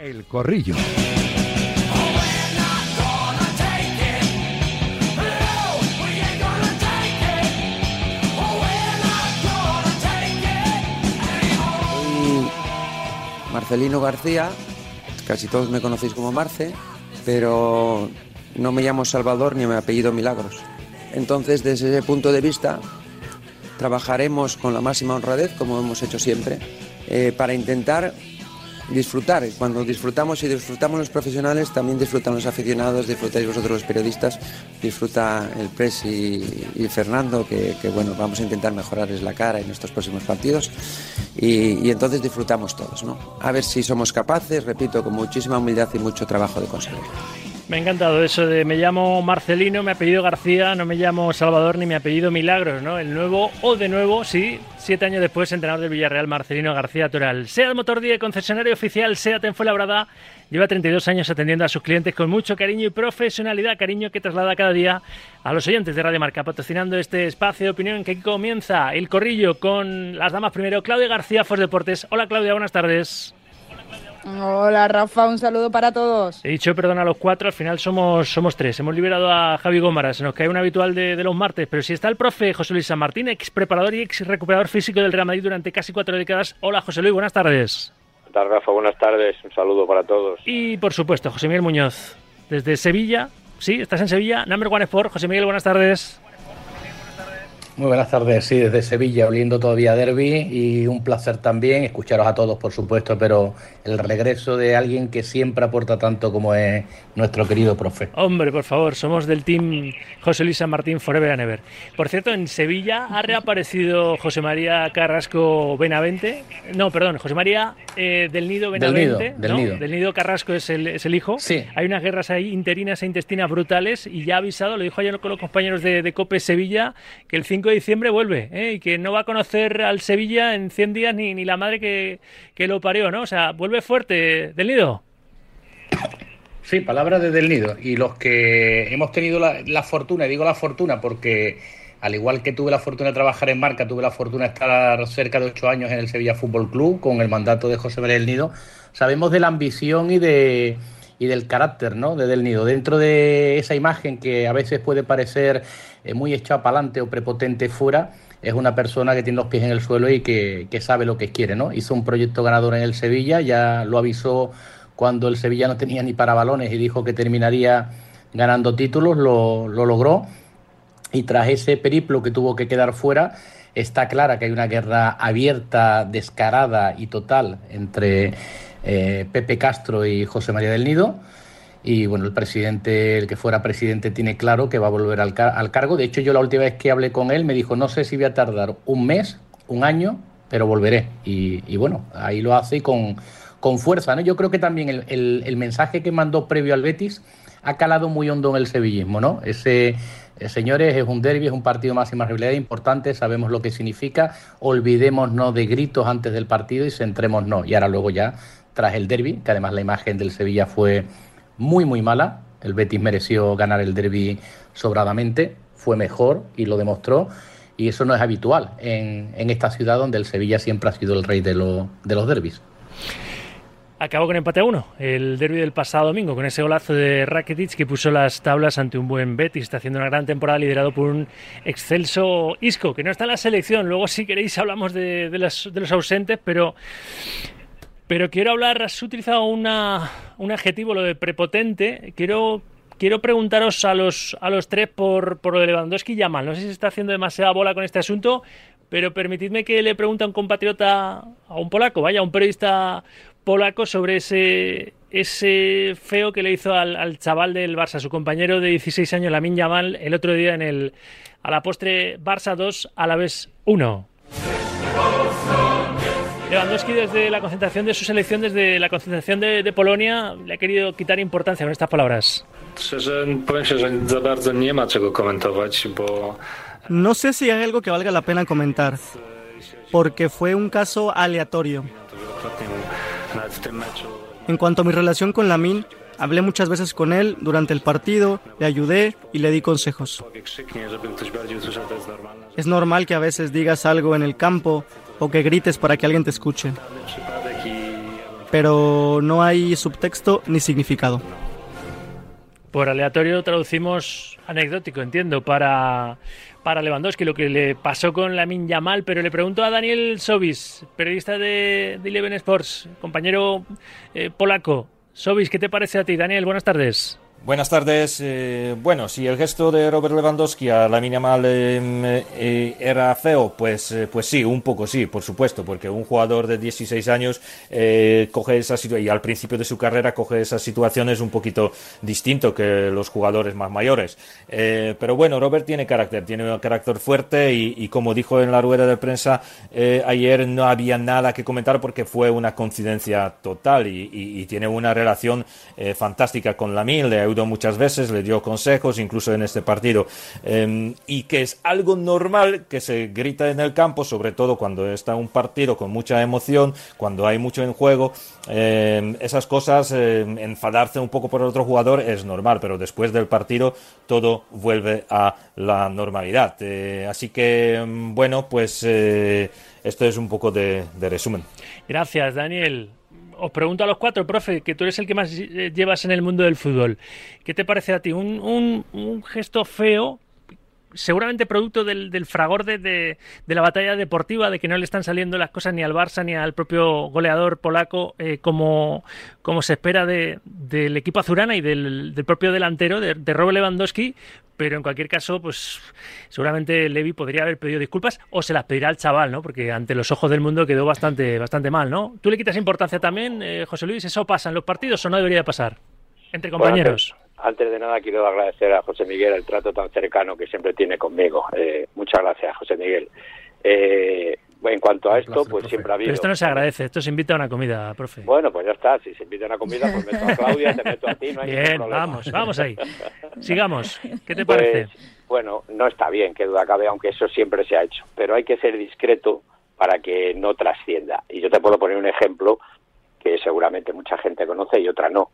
El Corrillo. Marcelino García, casi todos me conocéis como Marce, pero no me llamo Salvador ni me apellido Milagros. Entonces, desde ese punto de vista, trabajaremos con la máxima honradez, como hemos hecho siempre, eh, para intentar disfrutar. Cuando disfrutamos y disfrutamos los profesionales, también disfrutan los aficionados, disfrutáis vosotros los periodistas, disfruta el Pres y, Fernando, que, bueno, vamos a intentar mejorarles la cara en estos próximos partidos. Y, y, entonces disfrutamos todos, ¿no? A ver si somos capaces, repito, con muchísima humildad y mucho trabajo de conseguirlo. Me ha encantado eso de me llamo Marcelino, me apellido García, no me llamo Salvador ni me apellido Milagros, ¿no? El nuevo o de nuevo, sí, siete años después, entrenador del Villarreal, Marcelino García Toral. SEAT Motor 10, concesionario oficial SEAT en Fuenlabrada, lleva 32 años atendiendo a sus clientes con mucho cariño y profesionalidad, cariño que traslada cada día a los oyentes de Radio Marca, patrocinando este espacio de opinión que comienza el corrillo con las damas primero, Claudia García, Fos Deportes. Hola Claudia, buenas tardes. Hola Rafa, un saludo para todos. He dicho perdón a los cuatro, al final somos, somos tres. Hemos liberado a Javi Gómara, se nos cae un habitual de, los martes, pero si está el profe José Luis San Martín, ex preparador y ex recuperador físico del Real Madrid durante casi cuatro décadas. Hola José Luis, buenas tardes. ¿Qué tal Rafa? Buenas tardes, un saludo para todos. Y por supuesto, José Miguel Muñoz, desde Sevilla. Sí, estás en Sevilla, Number One Sport. José Miguel, buenas tardes. Muy buenas tardes, sí, desde Sevilla, oliendo todavía derby y un placer también escucharos a todos, por supuesto, pero el regreso de alguien que siempre aporta tanto como es nuestro querido profe. Hombre, por favor, somos del team José Luis San Martín Forever and Ever. Por cierto, en Sevilla ha reaparecido José María Carrasco Benavente, no, perdón, José María eh, del Nido Benavente, del, nido, del, nido. Carrasco es el, es el hijo. Sí. Hay unas guerras ahí interinas e intestinas brutales y ya ha avisado, lo dijo ayer con los compañeros de, de COPE Sevilla, que el 5 diciembre vuelve ¿eh? y que no va a conocer al Sevilla en 100 días ni, ni la madre que, que, lo parió, ¿no? O sea, vuelve fuerte del nido. Sí, palabras de del nido. Y los que hemos tenido la, la fortuna, y digo la fortuna porque al igual que tuve la fortuna de trabajar en marca, tuve la fortuna de estar cerca de ocho años en el Sevilla Fútbol Club con el mandato de José María del Nido, sabemos de la ambición y de y del carácter ¿no? de Del Nido. Dentro de esa imagen que a veces puede parecer eh, muy echada para adelante o prepotente fuera, es una persona que tiene los pies en el suelo y que, que, sabe lo que quiere. ¿no? Hizo un proyecto ganador en el Sevilla, ya lo avisó cuando el Sevilla no tenía ni para balones y dijo que terminaría ganando títulos, lo, lo logró. Y tras ese periplo que tuvo que quedar fuera, está clara que hay una guerra abierta, descarada y total entre eh, Pepe Castro y José María del Nido. Y bueno, el presidente, el que fuera presidente, tiene claro que va a volver al, al, cargo. De hecho, yo la última vez que hablé con él me dijo, no sé si voy a tardar un mes, un año, pero volveré. Y, bueno, ahí lo hace y con, con fuerza. ¿no? Yo creo que también el, el, el, mensaje que mandó previo al Betis ha calado muy hondo en el sevillismo. ¿no? Ese, eh, señores, es un derby, es un partido máxima rivalidad importante, sabemos lo que significa. Olvidémonos de gritos antes del partido y centrémonos. Y ahora luego ya tras el derby, que además la imagen del Sevilla fue muy, muy mala. El Betis mereció ganar el derby sobradamente, fue mejor y lo demostró. Y eso no es habitual en, en esta ciudad donde el Sevilla siempre ha sido el rey de, lo, de los derbis. Acabó con empate a uno, el derby del pasado domingo, con ese golazo de Rakitic que puso las tablas ante un buen Betis. Está haciendo una gran temporada liderado por un excelso Isco, que no está en la selección. Luego, si queréis, hablamos de, los ausentes, pero pero quiero hablar, has utilizado una, un adjetivo, lo de prepotente. Quiero, quiero preguntaros a los, a los tres por, por lo de Lewandowski y Yamal. No sé si se está haciendo demasiada bola con este asunto, pero permitidme que le pregunte a un compatriota, a un polaco, vaya, a un periodista polaco sobre ese, ese feo que le hizo al, al chaval del Barça, su compañero de 16 años, Lamin Yamal, el otro día en el, a la postre Barça 2, a la vez 1. Lewandowski desde la concentración de su selección, desde la concentración de, de, Polonia, le ha querido quitar importancia con estas palabras. No sé si hay algo que valga la pena comentar, porque fue un caso aleatorio. En cuanto a mi relación con Lamin, hablé muchas veces con él durante el partido, le ayudé y le di consejos. Es normal que a veces digas algo en el campo o que grites para que alguien te escuche. pero no hay subtexto ni significado. Por aleatorio traducimos anecdótico, entiendo, para, para Lewandowski, lo que le pasó con la Yamal, pero le pregunto a Daniel Sobis, periodista de, de Eleven Sports, compañero eh, polaco. Sobis, ¿qué te parece a ti? Daniel, buenas tardes. Buenas tardes. Eh, bueno, si el gesto de Robert Lewandowski a la Mal eh, eh, era feo, pues, pues sí, un poco sí, por supuesto, porque un jugador de 16 años coge esa situación y al principio de su carrera coge esas situaciones un poquito distinto que los jugadores más mayores. pero bueno, Robert tiene carácter, tiene un carácter fuerte y, como dijo en la rueda de prensa ayer, no había nada que comentar porque fue una coincidencia total y, tiene una relación fantástica con la Mil muchas veces, le dio consejos, incluso en este partido, em, y que es algo normal que se grita en el campo, sobre todo cuando está un partido con mucha emoción, cuando hay mucho en juego, em, esas cosas, em, enfadarse un poco por el otro jugador es normal, pero después del partido todo vuelve a la normalidad. Eh, así que, bueno, pues eh, esto es un poco de resumen. Gracias, Daniel os pregunto a los cuatro, profe, que tú eres el que más eh, llevas en el mundo del fútbol. ¿Qué te parece a ti? Un, un, gesto feo, seguramente producto del, del fragor de, de, la batalla deportiva, de que no le están saliendo las cosas ni al Barça ni al propio goleador polaco eh, como, como se espera de, del equipo azurana y del, del propio delantero, de, de Robert Lewandowski, pero en cualquier caso, pues seguramente Levi podría haber pedido disculpas o se las pedirá al chaval, ¿no? Porque ante los ojos del mundo quedó bastante, bastante mal, ¿no? ¿Tú le quitas importancia también, eh, José Luis? ¿Eso pasa en los partidos o no debería pasar? Entre compañeros. Antes, de nada quiero agradecer a José Miguel el trato tan cercano que siempre tiene conmigo. Eh, muchas gracias, José Miguel. Eh, en cuanto a esto, pues siempre ha habido. Pero esto no se agradece, esto se invita a una comida, profe. Bueno, pues ya está, si se invita a una comida, pues meto a Claudia, te meto a ti, no hay Bien, vamos, vamos ahí. Sigamos, ¿qué te parece? Pues, bueno, no está bien, que duda cabe, aunque eso siempre se ha hecho, pero hay que ser discreto para que no trascienda. Y yo te puedo poner un ejemplo que seguramente mucha gente conoce y otra no.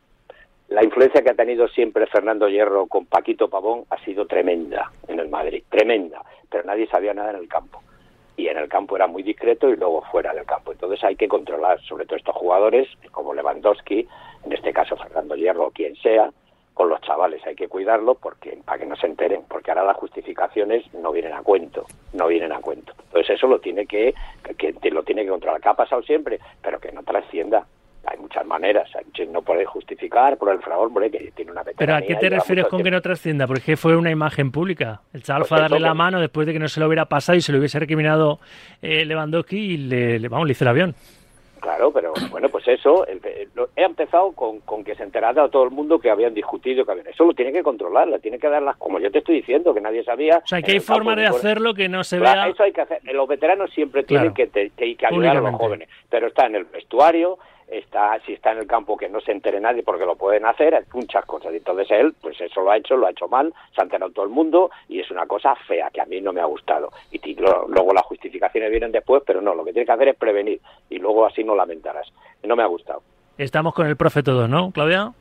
La influencia que ha tenido siempre Fernando Hierro con Paquito Pavón ha sido tremenda en el Madrid, tremenda, pero nadie sabía nada en el campo y en el campo era muy discreto y luego fuera del campo. Entonces hay que controlar sobre todo estos jugadores como Lewandowski, en este caso Fernando Hierro o quien sea, con los chavales hay que cuidarlo porque para que no se enteren, porque ahora las justificaciones no vienen a cuento, no vienen a cuento. Entonces eso lo tiene que, que lo tiene que controlar, que ha pasado siempre, pero que no trascienda muchas maneras. No puede justificar por el fragor, que tiene una ¿Pero a qué te refieres con que no trascienda? Porque fue una imagen pública. El chaval pues fue a darle la mano después de que no se lo hubiera pasado y se lo hubiese recriminado eh, Lewandowski y le, vamos, le hizo el avión. Claro, pero bueno, pues eso, he empezado con, que se enterara a todo el mundo que habían discutido, que habían, eso lo tiene que controlar, le tiene que dar las, como yo te estoy diciendo, que nadie sabía. O sea, que hay forma de hacerlo que no se vea. Eso hay que hacer, los veteranos siempre tienen que, que ayudar a los jóvenes, pero está en el vestuario, está si está en el campo que no se entere nadie porque lo pueden hacer, muchas cosas. Entonces él, pues eso lo ha hecho, lo ha hecho mal, se ha enterado todo el mundo y es una cosa fea que a mí no me ha gustado. Y luego las justificaciones vienen después, pero no, lo que tiene que hacer es prevenir y luego así no lamentarás. No me ha gustado. Estamos con el profe todos, ¿no, Claudia?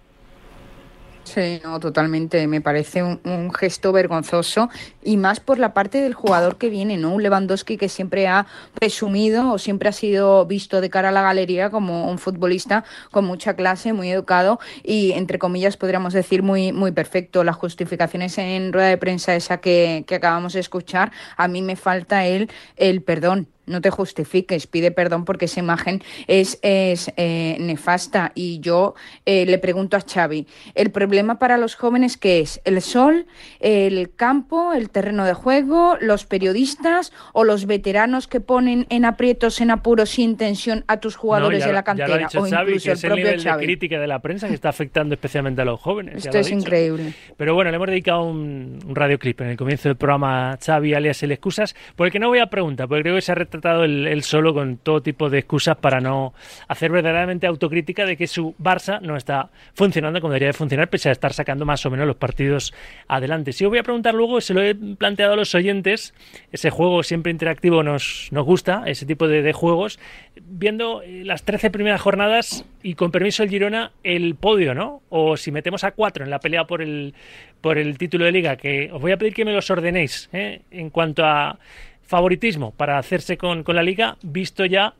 Sí, no, totalmente. Me parece un, gesto vergonzoso y más por la parte del jugador que viene, ¿no? Un Lewandowski que siempre ha presumido o siempre ha sido visto de cara a la galería como un futbolista con mucha clase, muy educado y, entre comillas, podríamos decir muy, muy perfecto. Las justificaciones en rueda de prensa esa que, que acabamos de escuchar, a mí me falta el, el perdón no te justifiques, pide perdón porque esa imagen es, es eh, nefasta. Y yo eh, le pregunto a Xavi, ¿el problema para los jóvenes qué es? ¿El sol, el campo, el terreno de juego, los periodistas o los veteranos que ponen en aprietos, en apuros sin tensión a tus jugadores de la cantera? o incluso el, propio el de crítica de la prensa que está afectando especialmente a los jóvenes. Esto es increíble. Pero bueno, le hemos dedicado un, un radioclip en el comienzo del programa Xavi alias El Excusas, por el que no voy a preguntar, porque creo que se ha tratado él, solo con todo tipo de excusas para no hacer verdaderamente autocrítica de que su Barça no está funcionando como debería de funcionar, pese a estar sacando más o menos los partidos adelante. Si os voy a preguntar luego, se lo he planteado a los oyentes, ese juego siempre interactivo nos, nos gusta, ese tipo de, juegos, viendo eh, las 13 primeras jornadas y con permiso el Girona, el podio, ¿no? O si metemos a cuatro en la pelea por el, por el título de liga, que os voy a pedir que me los ordenéis ¿eh? en cuanto a favoritismo para hacerse con, la liga, visto ya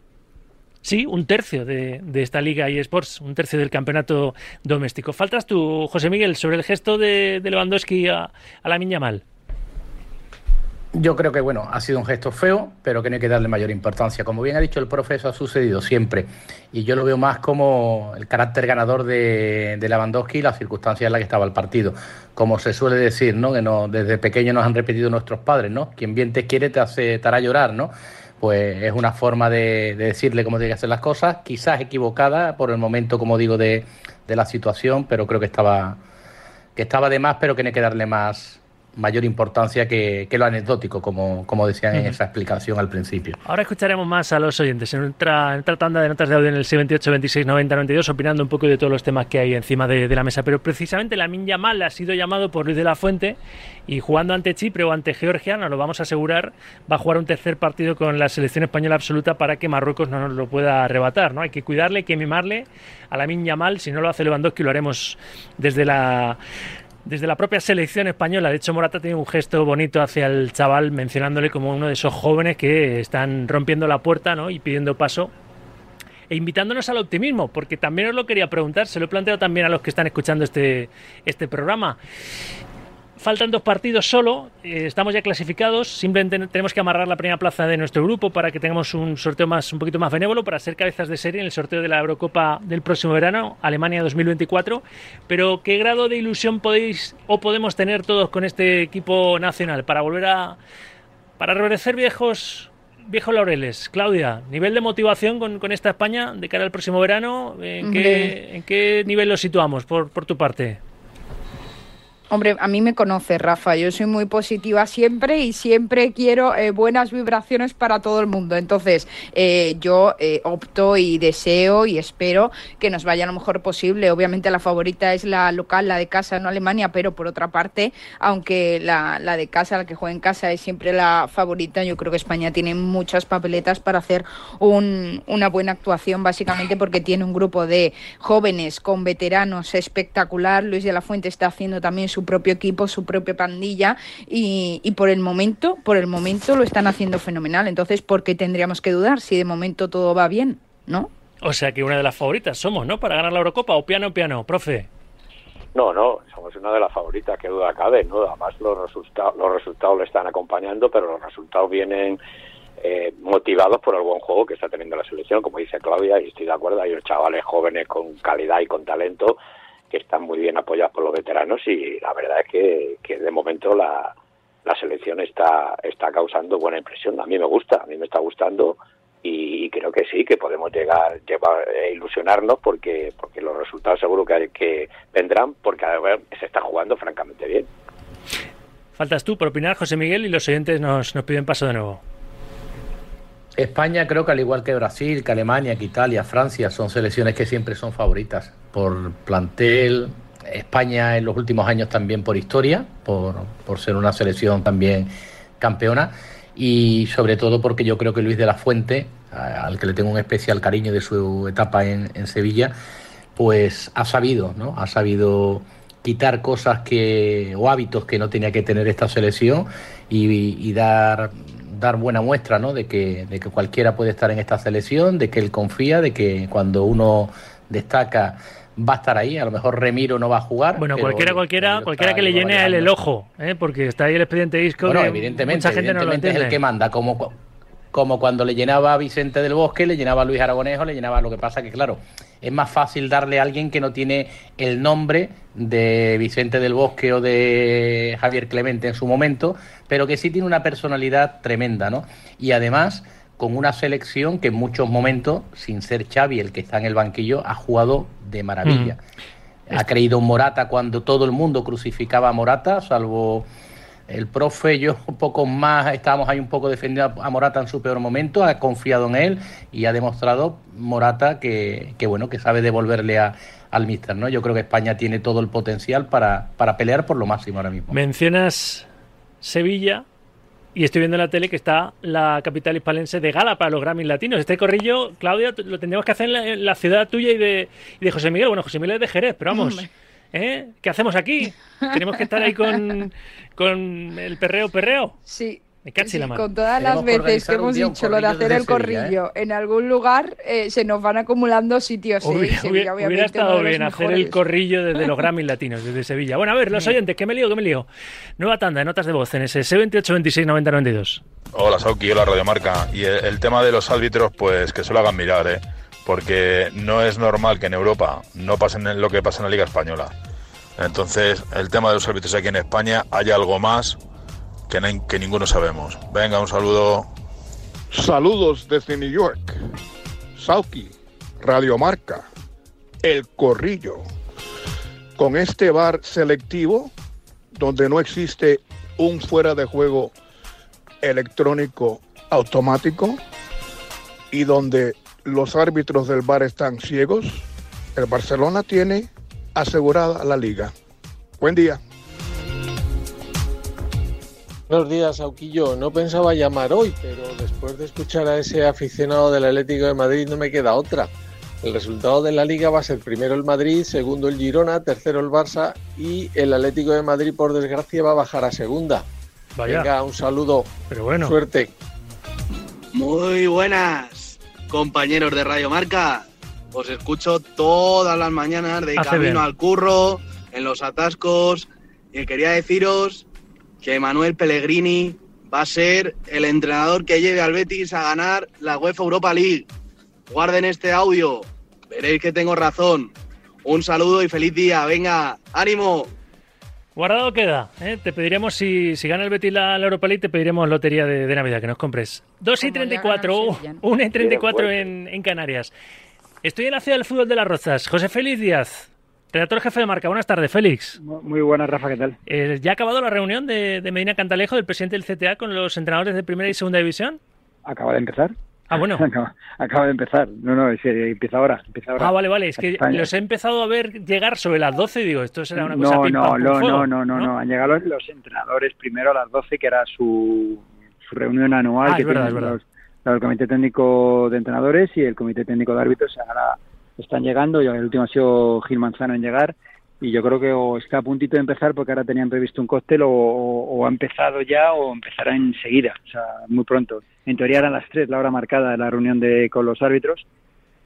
Sí, un tercio de, esta Liga eSports, un tercio del campeonato doméstico. Faltas tú, José Miguel, sobre el gesto de, Lewandowski a, la Miña Mal. Yo creo que, bueno, ha sido un gesto feo, pero que no hay que darle mayor importancia. Como bien ha dicho el profe, eso ha sucedido siempre. Y yo lo veo más como el carácter ganador de, de Lewandowski y las circunstancias en las que estaba el partido. Como se suele decir, ¿no? Que no, desde pequeño nos han repetido nuestros padres, ¿no? Quien bien te quiere te hace, te hará llorar, ¿no? pues es una forma de, decirle cómo tiene que hacer las cosas, quizás equivocada por el momento, como digo, de, de la situación, pero creo que estaba, que estaba de más, pero que hay que darle más, mayor importancia que, lo anecdótico, como, como decían en esa explicación al principio. Ahora escucharemos más a los oyentes en otra, tanda de notas de audio en el 78 26 90 92, opinando un poco de todos los temas que hay encima de, la mesa. Pero precisamente la Minya Mal ha sido llamado por Luis de la Fuente y jugando ante Chipre o ante Georgia, nos lo vamos a asegurar, va a jugar un tercer partido con la selección española absoluta para que Marruecos no nos lo pueda arrebatar. ¿no? Hay que cuidarle, hay que mimarle a la Minya Mal. Si no lo hace Lewandowski, lo haremos desde la desde la propia selección española. De hecho, Morata tiene un gesto bonito hacia el chaval, mencionándole como uno de esos jóvenes que están rompiendo la puerta ¿no? y pidiendo paso. E invitándonos al optimismo, porque también os lo quería preguntar, se lo he planteado también a los que están escuchando este, este programa faltan dos partidos solo, eh, estamos ya clasificados, simplemente tenemos que amarrar la primera plaza de nuestro grupo para que tengamos un sorteo más un poquito más benévolo para ser cabezas de serie en el sorteo de la Eurocopa del próximo verano, Alemania 2024. Pero ¿qué grado de ilusión podéis o podemos tener todos con este equipo nacional para volver a para reverdecer viejos viejos laureles? Claudia, nivel de motivación con, esta España de cara al próximo verano, ¿en, qué, ¿en qué nivel lo situamos por, por tu parte? Hombre, a mí me conoce Rafa, yo soy muy positiva siempre y siempre quiero eh, buenas vibraciones para todo el mundo. Entonces, eh, yo eh, opto y deseo y espero que nos vaya lo mejor posible. Obviamente la favorita es la local, la de casa, no Alemania, pero por otra parte, aunque la, la de casa, la que juega en casa es siempre la favorita, yo creo que España tiene muchas papeletas para hacer un, una buena actuación, básicamente porque tiene un grupo de jóvenes con veteranos espectacular. Luis de la Fuente está haciendo también su propio equipo, su propia pandilla y, por el momento, por el momento lo están haciendo fenomenal. Entonces, ¿por qué tendríamos que dudar si de momento todo va bien, no? O sea que una de las favoritas somos, ¿no? Para ganar la Eurocopa o piano piano, profe. No, no, somos una de las favoritas, que duda cabe, ¿no? Además los resultados, los resultados le están acompañando, pero los resultados vienen eh, motivados por el buen juego que está teniendo la selección, como dice Claudia, y estoy de acuerdo, hay chavales jóvenes con calidad y con talento que están muy bien apoyados por los veteranos y la verdad es que, de momento la, la selección está, está causando buena impresión. A mí me gusta, a mí me está gustando y creo que sí, que podemos llegar, llevar, a ilusionarnos porque, porque los resultados seguro que, que vendrán porque se está jugando francamente bien. Faltas tú por opinar, José Miguel, y los oyentes nos, nos piden paso de nuevo. España creo que al igual que Brasil, que Alemania, que Italia, Francia, son selecciones que siempre son favoritas por plantel. España en los últimos años también por historia, por, por ser una selección también campeona y sobre todo porque yo creo que Luis de la Fuente, al que le tengo un especial cariño de su etapa en, en Sevilla, pues ha sabido, ¿no? Ha sabido quitar cosas que o hábitos que no tenía que tener esta selección y, y dar dar buena muestra ¿no? de, que, de que cualquiera puede estar en esta selección, de que él confía, de que cuando uno destaca va a estar ahí. A lo mejor Remiro no va a jugar. Bueno, cualquiera, cualquiera, cualquiera que le llene a él el ojo, ¿eh? porque está ahí el expediente disco. Bueno, evidentemente, mucha gente no lo es el que manda, como, como cuando le llenaba a Vicente del Bosque, le llenaba a Luis Aragonejo, le llenaba lo que pasa que, claro, es más fácil darle a alguien que no tiene el nombre de Vicente del Bosque o de Javier Clemente en su momento, pero que sí tiene una personalidad tremenda, ¿no? Y además con una selección que en muchos momentos, sin ser Xavi el que está en el banquillo, ha jugado de maravilla. Ha creído en Morata cuando todo el mundo crucificaba a Morata, salvo el profe, yo un poco más, estábamos ahí un poco defendiendo a Morata en su peor momento, ha confiado en él y ha demostrado Morata que, bueno, que sabe devolverle a, al míster, ¿no? Yo creo que España tiene todo el potencial para, para pelear por lo máximo ahora mismo. Mencionas Sevilla y estoy viendo en la tele que está la capital hispalense de gala para los Grammys latinos. Este corrillo, Claudia, lo tendríamos que hacer en la, ciudad tuya y de, y de José Miguel. Bueno, José Miguel es de Jerez, pero vamos... ¿Eh? ¿Qué hacemos aquí? ¿Tenemos que estar ahí con, con el perreo, perreo? Sí, Me cachi la mano. Con todas las que veces que hemos dicho lo de hacer el Sevilla, corrillo en algún lugar, eh, se nos van acumulando sitios. ¿eh? Hubiera, Sevilla, hubiera- obviamente, hubiera estado bien hacer el corrillo desde los Grammys latinos, desde Sevilla. Bueno, a ver, los oyentes, ¿qué me lío? ¿Qué me lío? Nueva tanda de notas de voz en ese 78 26 90 92. Hola Sauki, hola Radiomarca. Y el, el tema de los árbitros, pues que se lo hagan mirar, ¿eh? Porque no es normal que en Europa no pasen lo que pasa en la Liga Española. Entonces, el tema de los árbitros aquí en España, hay algo más que, que ninguno sabemos. Venga, un saludo. Saludos desde New York. Sauki, Radiomarca, El Corrillo. Con este bar selectivo, donde no existe un fuera de juego electrónico automático y donde los árbitros del bar están ciegos, el Barcelona tiene asegurada la liga. Buen día. Buenos días, Auquillo. No pensaba llamar hoy, pero después de escuchar a ese aficionado del Atlético de Madrid no me queda otra. El resultado de la liga va a ser primero el Madrid, segundo el Girona, tercero el Barça y el Atlético de Madrid, por desgracia, va a bajar a segunda. Vaya. Venga, un saludo. Pero bueno. Suerte. Muy buenas, compañeros de Radio Marca. Os escucho todas las mañanas de Hace camino bien. al curro, en los atascos. Y quería deciros que Manuel Pellegrini va a ser el entrenador que lleve al Betis a ganar la UEFA Europa League. Guarden este audio, veréis que tengo razón. Un saludo y feliz día. Venga, ánimo. Guardado queda. ¿eh? Te pediremos, si, si gana el Betis la, la Europa League, te pediremos lotería de, de Navidad, que nos compres. 2 y Como ya 34, ganó el uh, Sevilla. 1 y 34 Bien en, en Canarias. Estoy en la ciudad del fútbol de las Rozas. José Félix Díaz, redactor jefe de marca. Buenas tardes, Félix. Muy buenas, Rafa, ¿qué tal? Eh, ¿Ya ha acabado la reunión de, de Medina Cantalejo, del presidente del CTA, con los entrenadores de primera y segunda división? Acaba de empezar. Ah, bueno. Acaba, acaba de empezar. No, no, es empieza ahora. Empieza ahora. Ah, vale, vale. Es que España. los he empezado a ver llegar sobre las 12 y digo, esto será una cosa no, pim, no, pam, no, fuego, no, no, no, no. Han llegado los, los entrenadores primero a las 12, que era su, su reunión anual Ah, que es verdad, es verdad. los, los comité técnico de entrenadores y el comité técnico de árbitros. Ahora están llegando. y El último ha sido Gil Manzano en llegar. Y yo creo que o está a puntito de empezar porque ahora tenían previsto un cóctel o, o ha empezado ya o empezará enseguida, o sea, muy pronto. En teoría eran las 3 la hora marcada de la reunión de, con los árbitros,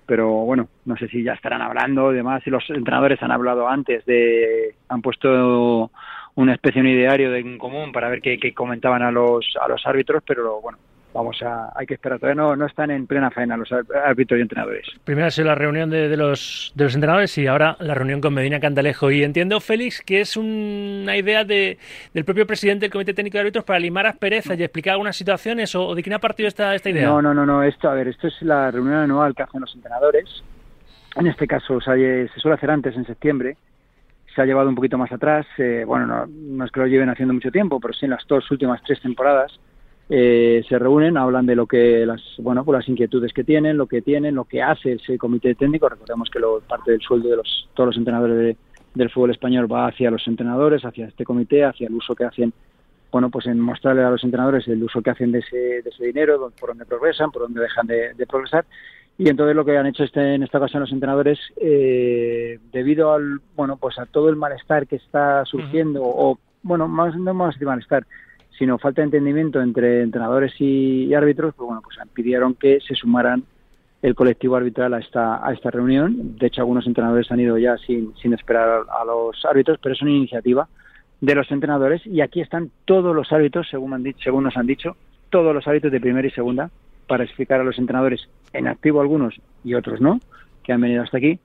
pero bueno, no sé si ya estarán hablando, demás, si los entrenadores han hablado antes de, han puesto una especie de un ideario de, en común para ver qué, qué comentaban a los, a los árbitros, pero bueno, vamos a, hay que esperar, todavía no, no están en plena faena los árbitros y entrenadores. Primero ha sido la reunión de, de los, de los entrenadores y ahora la reunión con Medina Cantalejo. Y entiendo, Félix, que es un- una idea de, del propio presidente del Comité Técnico de Árbitros para limar asperezas y explicar algunas situaciones o, o de quién ha partido esta, esta idea. No, no, no, no, esto, a ver, esto es la reunión anual que hacen los entrenadores. En este caso o sea, se suele hacer antes, en septiembre. Se ha llevado un poquito más atrás. eh, bueno, no, no es que lo lleven haciendo mucho tiempo, pero sí en las dos últimas tres temporadas eh, se reúnen, hablan de lo que las, bueno, pues las inquietudes que tienen, lo que tienen, lo que hace ese comité técnico. Recordemos que lo, parte del sueldo de los, todos los entrenadores de- del fútbol español va hacia los entrenadores, hacia este comité, hacia el uso que hacen bueno, pues en mostrarle a los entrenadores el uso que hacen de ese, de ese dinero, por dónde progresan, por dónde dejan de, de progresar. Y entonces lo que han hecho este, en esta ocasión los entrenadores, eh, debido al, bueno, pues a todo el malestar que está surgiendo, o bueno, más, no más de malestar, sino falta de entendimiento entre entrenadores y, árbitros, pues bueno, pues pidieron que se sumaran el colectivo arbitral a esta, a esta reunión. De hecho, algunos entrenadores han ido ya sin, sin esperar a, los árbitros, pero es una iniciativa de los entrenadores y aquí están todos los árbitros, según, han dicho, según nos han dicho, todos los árbitros de primera y segunda para explicar a los entrenadores, en activo algunos y otros no, que han venido hasta aquí,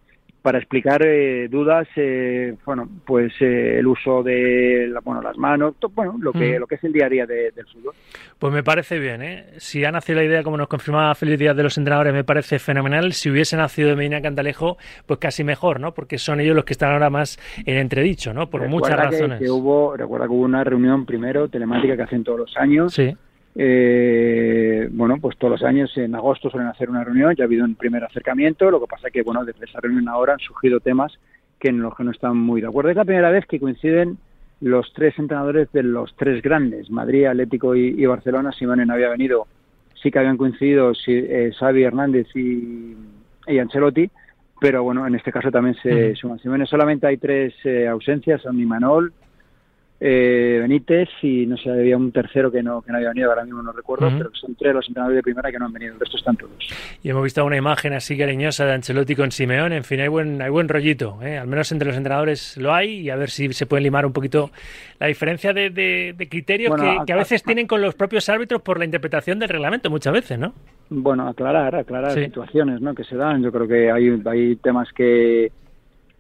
para explicar eh, dudas, eh, bueno, pues eh, el uso de la- bueno, las manos, to- bueno, lo que, Mm. lo que es el día a día de- del fútbol. Pues me parece bien, ¿eh? Si ha nacido la idea, como nos confirmaba Feliz Díaz de los entrenadores, me parece fenomenal. Si hubiese nacido de Medina Cantalejo, pues casi mejor, ¿no? Porque son ellos los que están ahora más en entredicho, ¿no? Por muchas Recuerda que- razones. Que, hubo, recuerda que hubo una reunión primero telemática que hacen todos los años. Sí. Eh, bueno, pues todos los años en agosto suelen hacer una reunión, ya ha habido un primer acercamiento, lo que pasa que, bueno, desde esa reunión ahora han surgido temas que en los que no están muy de acuerdo. Es la primera vez que coinciden los tres entrenadores de los tres grandes, Madrid, Atlético y, y Barcelona. Simeone no había venido, sí que habían coincidido eh, Xavi Hernández y, y Ancelotti, pero bueno, en este caso también se suman Simeone. Solamente hay tres eh, ausencias, son Imanol, eh, Benítez y no sé, había un tercero que no, que no había venido, ahora mismo no recuerdo, pero son tres los entrenadores de primera que no han venido, el resto están todos. Y hemos visto una imagen así cariñosa de Ancelotti con Simeón, en fin, hay buen, hay buen rollito, ¿eh? al menos entre los entrenadores lo hay y a ver si se puede limar un poquito la diferencia de, de, criterios que, a, veces tienen con los propios árbitros por la interpretación del reglamento muchas veces, ¿no? Bueno, aclarar, aclarar situaciones ¿no? que se dan, yo creo que hay, hay temas que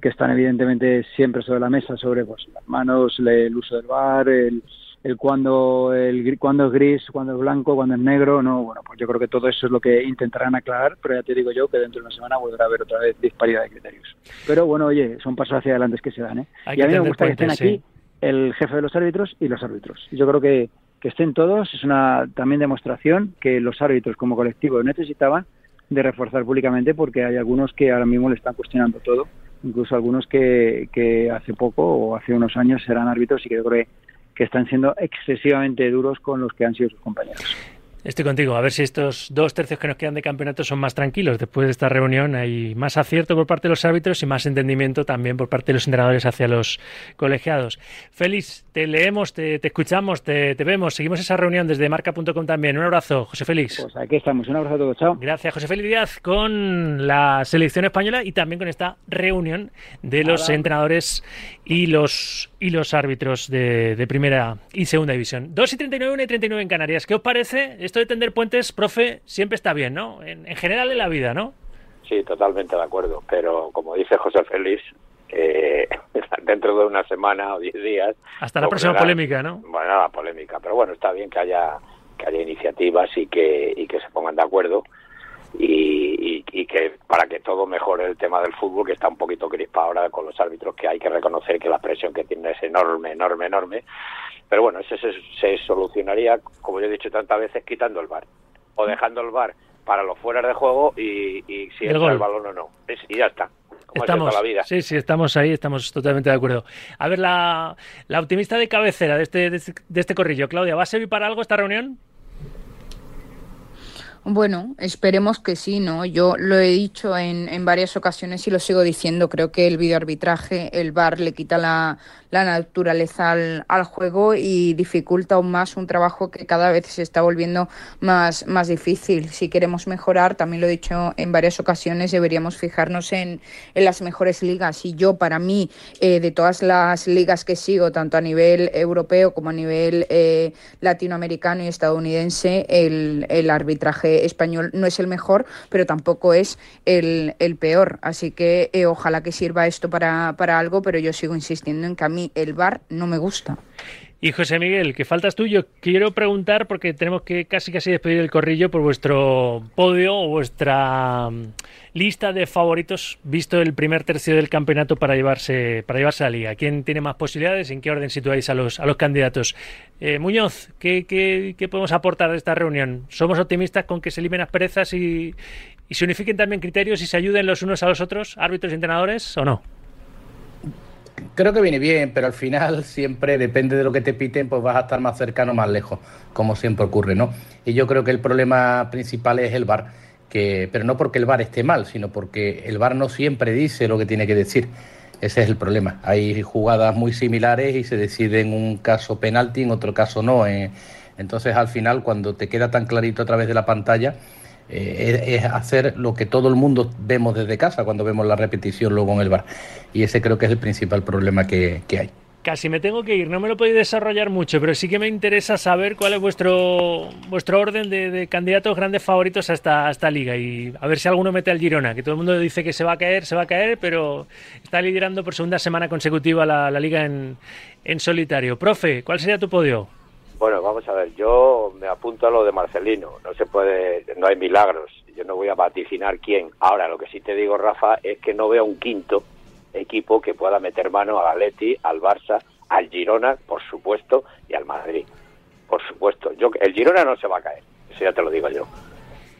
que están evidentemente siempre sobre la mesa sobre pues las manos, el uso del bar, el, el cuando el cuando es gris, cuando es blanco, cuando es negro, no, bueno, pues yo creo que todo eso es lo que intentarán aclarar, pero ya te digo yo que dentro de una semana volverá a haber otra vez disparidad de criterios. Pero bueno, oye, son pasos hacia adelante que se dan, ¿eh? y a mí me gusta que estén aquí el jefe de los árbitros y los árbitros. Yo creo que que estén todos es una también demostración que los árbitros como colectivo necesitaban de reforzar públicamente porque hay algunos que ahora mismo le están cuestionando todo incluso algunos que, que hace poco o hace unos años eran árbitros y que yo creo que están siendo excesivamente duros con los que han sido sus compañeros. Estoy contigo. A ver si estos dos tercios que nos quedan de campeonato son más tranquilos. Después de esta reunión hay más acierto por parte de los árbitros y más entendimiento también por parte de los entrenadores hacia los colegiados. Félix, te leemos, te, escuchamos, te, vemos. Seguimos esa reunión desde marca.com también. Un abrazo, José Félix. Pues aquí estamos. Un abrazo a todos. Chao. Gracias, José Félix Díaz, con la selección española y también con esta reunión de los entrenadores y los, y los árbitros de, primera y segunda división. 2 y 39, 1 y 39 en Canarias. ¿Qué os parece? esto de tender puentes, profe, siempre está bien, ¿no? En, general en la vida, ¿no? Sí, totalmente de acuerdo. Pero como dice José Félix, eh, dentro de una semana o diez días. Hasta la próxima polémica, ¿no? Bueno, la polémica. Pero bueno, está bien que haya que haya iniciativas y que, y que se pongan de acuerdo. Y, y, que para que todo mejore el tema del fútbol, que está un poquito crispa ahora con los árbitros, que hay que reconocer que la presión que tiene es enorme, enorme, enorme. Pero bueno, eso se, solucionaría, como yo he dicho tantas veces, quitando el bar o dejando el bar para los fuera de juego y, si entra el balón o no. y ya está. estamos, la vida. Sí, sí, estamos ahí, estamos totalmente de acuerdo. A ver, la, la optimista de cabecera de este, de este, de este corrillo, Claudia, ¿va a servir para algo esta reunión? Bueno, esperemos que sí, ¿no? Yo lo he dicho en, en varias ocasiones y lo sigo diciendo. Creo que el videoarbitraje, el VAR le quita la, la naturaleza al, juego y dificulta aún más un trabajo que cada vez se está volviendo más, más difícil. Si queremos mejorar, también lo he dicho en varias ocasiones, deberíamos fijarnos en, en las mejores ligas. Y yo, para mí, eh, de todas las ligas que sigo, tanto a nivel europeo como a nivel eh, latinoamericano y estadounidense, el, el, arbitraje español no es el mejor, pero tampoco es el, el peor. Así que eh, ojalá que sirva esto para, para algo, pero yo sigo insistiendo en que a mí el bar no me gusta. Y José Miguel, que faltas tú, yo quiero preguntar, porque tenemos que casi casi despedir el corrillo por vuestro podio o vuestra mm, lista de favoritos, visto el primer tercio del campeonato para llevarse, para llevarse a la liga. ¿Quién tiene más posibilidades? ¿En qué orden situáis a los, a los candidatos? Eh, Muñoz, ¿qué, ¿qué, podemos aportar de esta reunión? ¿Somos optimistas con que se eliminen asperezas y, y se unifiquen también criterios y se ayuden los unos a los otros, árbitros y entrenadores, o no? Creo que viene bien, pero al final siempre depende de lo que te piten, pues vas a estar más cercano o más lejos, como siempre ocurre, ¿no? Y yo creo que el problema principal es el VAR, que, pero no porque el VAR esté mal, sino porque el VAR no siempre dice lo que tiene que decir. Ese es el problema. Hay jugadas muy similares y se decide en un caso penalti, en otro caso no. Eh. Entonces, al final, cuando te queda tan clarito a través de la pantalla, eh, es, hacer lo que todo el mundo vemos desde casa cuando vemos la repetición luego en el bar. Y ese creo que es el principal problema que, hay. Casi me tengo que ir, no me lo podéis desarrollar mucho, pero sí que me interesa saber cuál es vuestro vuestro orden de, candidatos grandes favoritos a esta, esta, liga y a ver si alguno mete al Girona, que todo el mundo dice que se va a caer, se va a caer, pero está liderando por segunda semana consecutiva la, la liga en, en solitario. Profe, ¿cuál sería tu podio? Bueno, vamos a ver, yo me apunto a lo de Marcelino, no se puede, no hay milagros, yo no voy a vaticinar quién. Ahora, lo que sí te digo, Rafa, es que no veo un quinto equipo que pueda meter mano al Atleti, al Barça, al Girona, por supuesto, y al Madrid. Por supuesto, yo el Girona no se va a caer, eso ya te lo digo yo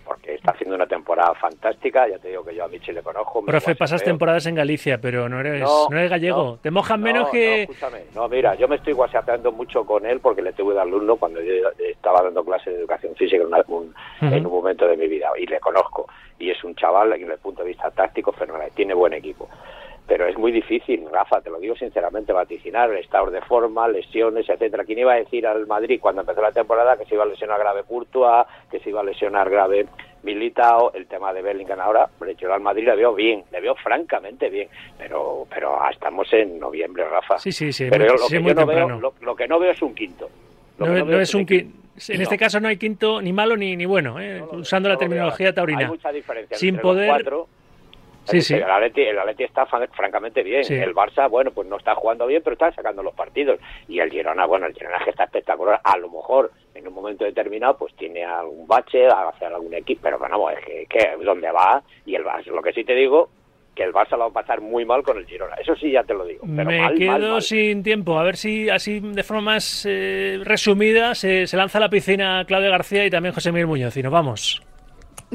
porque está haciendo una temporada fantástica. Ya te digo que yo a Michi le conozco. Profe, pasas temporadas en Galicia, pero no eres, no, eres gallego. Te mojan menos que. No, escúchame. No, mira, yo me estoy guasapeando mucho con él porque le tuve de alumno cuando yo estaba dando clases de educación física en, un, en un momento de mi vida y le conozco. Y es un chaval, desde el punto de vista táctico, fenomenal. Tiene buen equipo. Pero es muy difícil, Rafa, te lo digo sinceramente, vaticinar estados de forma, lesiones, etcétera. ¿Quién iba a decir al Madrid cuando empezó la temporada que se iba a lesionar grave Courtois, que se iba a lesionar grave Militao, el tema de Bellingham ahora, yo al Madrid le veo bien, le veo francamente bien, pero pero estamos en noviembre, Rafa. Sí, sí, sí. Pero lo, que yo no veo, lo, que no veo es un quinto. no, es un quinto. En este caso no hay quinto ni malo ni, ni bueno, ¿eh? usando la terminología taurina. Hay mucha diferencia Sin poder... Sí, sí. El Atleti, el Atleti está francamente bien. El Barça, bueno, pues no está jugando bien, pero está sacando los partidos. Y el Girona, bueno, el Girona que está espectacular. A lo mejor en un momento determinado, pues tiene algún bache, a hacer algún equipo, pero bueno, es que, que dónde va. Y el Barça, lo que sí te digo, que el Barça lo va a pasar muy mal con el Girona. Eso sí, ya te lo digo. Me quedo sin tiempo. A ver si así de forma más eh, resumida se, se lanza a la piscina Claudio García y también José Miguel Muñoz. Y nos vamos.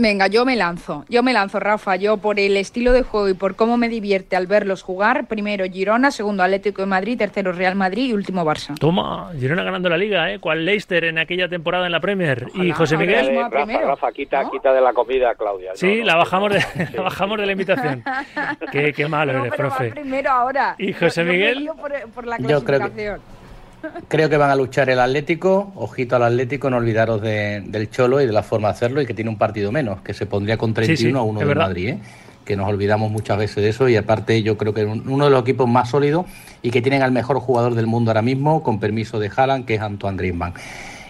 Venga, yo me lanzo, yo me lanzo, Rafa. Yo por el estilo de juego y por cómo me divierte al verlos jugar, primero Girona, segundo Atlético de Madrid, tercero Real Madrid y último Barça. Toma, Girona ganando la Liga, ¿eh? ¿Cuál Leicester en aquella temporada en la Premier? y José Miguel. Rafa, quita, quita de la comida, Claudia. Sí, la bajamos de, bajamos de la invitación. qué, qué malo eres, profe. primero ahora. Y José Miguel. por, la clasificación. Creo que van a luchar el Atlético, ojito al Atlético, no olvidaros del Cholo y de la forma de hacerlo y que tiene un partido menos, que se pondría con 31 a uno de Madrid, ¿eh? que nos olvidamos muchas veces de eso y aparte yo creo que uno de los equipos más sólidos y que tienen al mejor jugador del mundo ahora mismo, con permiso de Haaland, que es Antoine Griezmann.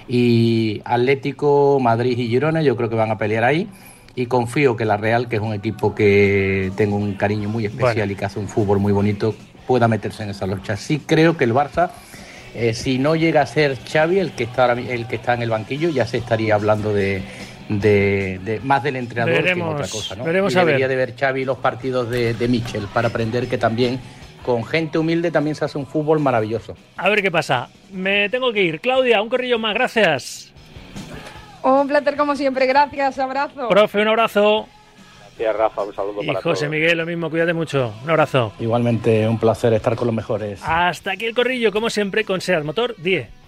Y Atlético, Madrid y Girona yo creo que van a pelear ahí y confío que la Real, que es un equipo que tengo un cariño muy especial y que hace un fútbol muy bonito, pueda meterse en esa lucha. Sí creo que el Barça eh, si no llega a ser Xavi el que está el que está en el banquillo, ya se estaría hablando de, más del entrenador que otra cosa, ¿no? Veremos debería de ver Xavi los partidos de, de Michel para aprender que también con gente humilde también se hace un fútbol maravilloso. A ver qué pasa. Me tengo que ir. Claudia, un corrillo más. Gracias. Un placer como siempre. Gracias. Abrazo. Profe, un abrazo. Rafa, un saludo y José Miguel, lo mismo, cuídate mucho. Un abrazo. Igualmente, un placer estar con los mejores. Hasta aquí el corrillo, como siempre, con Seat Motor 10.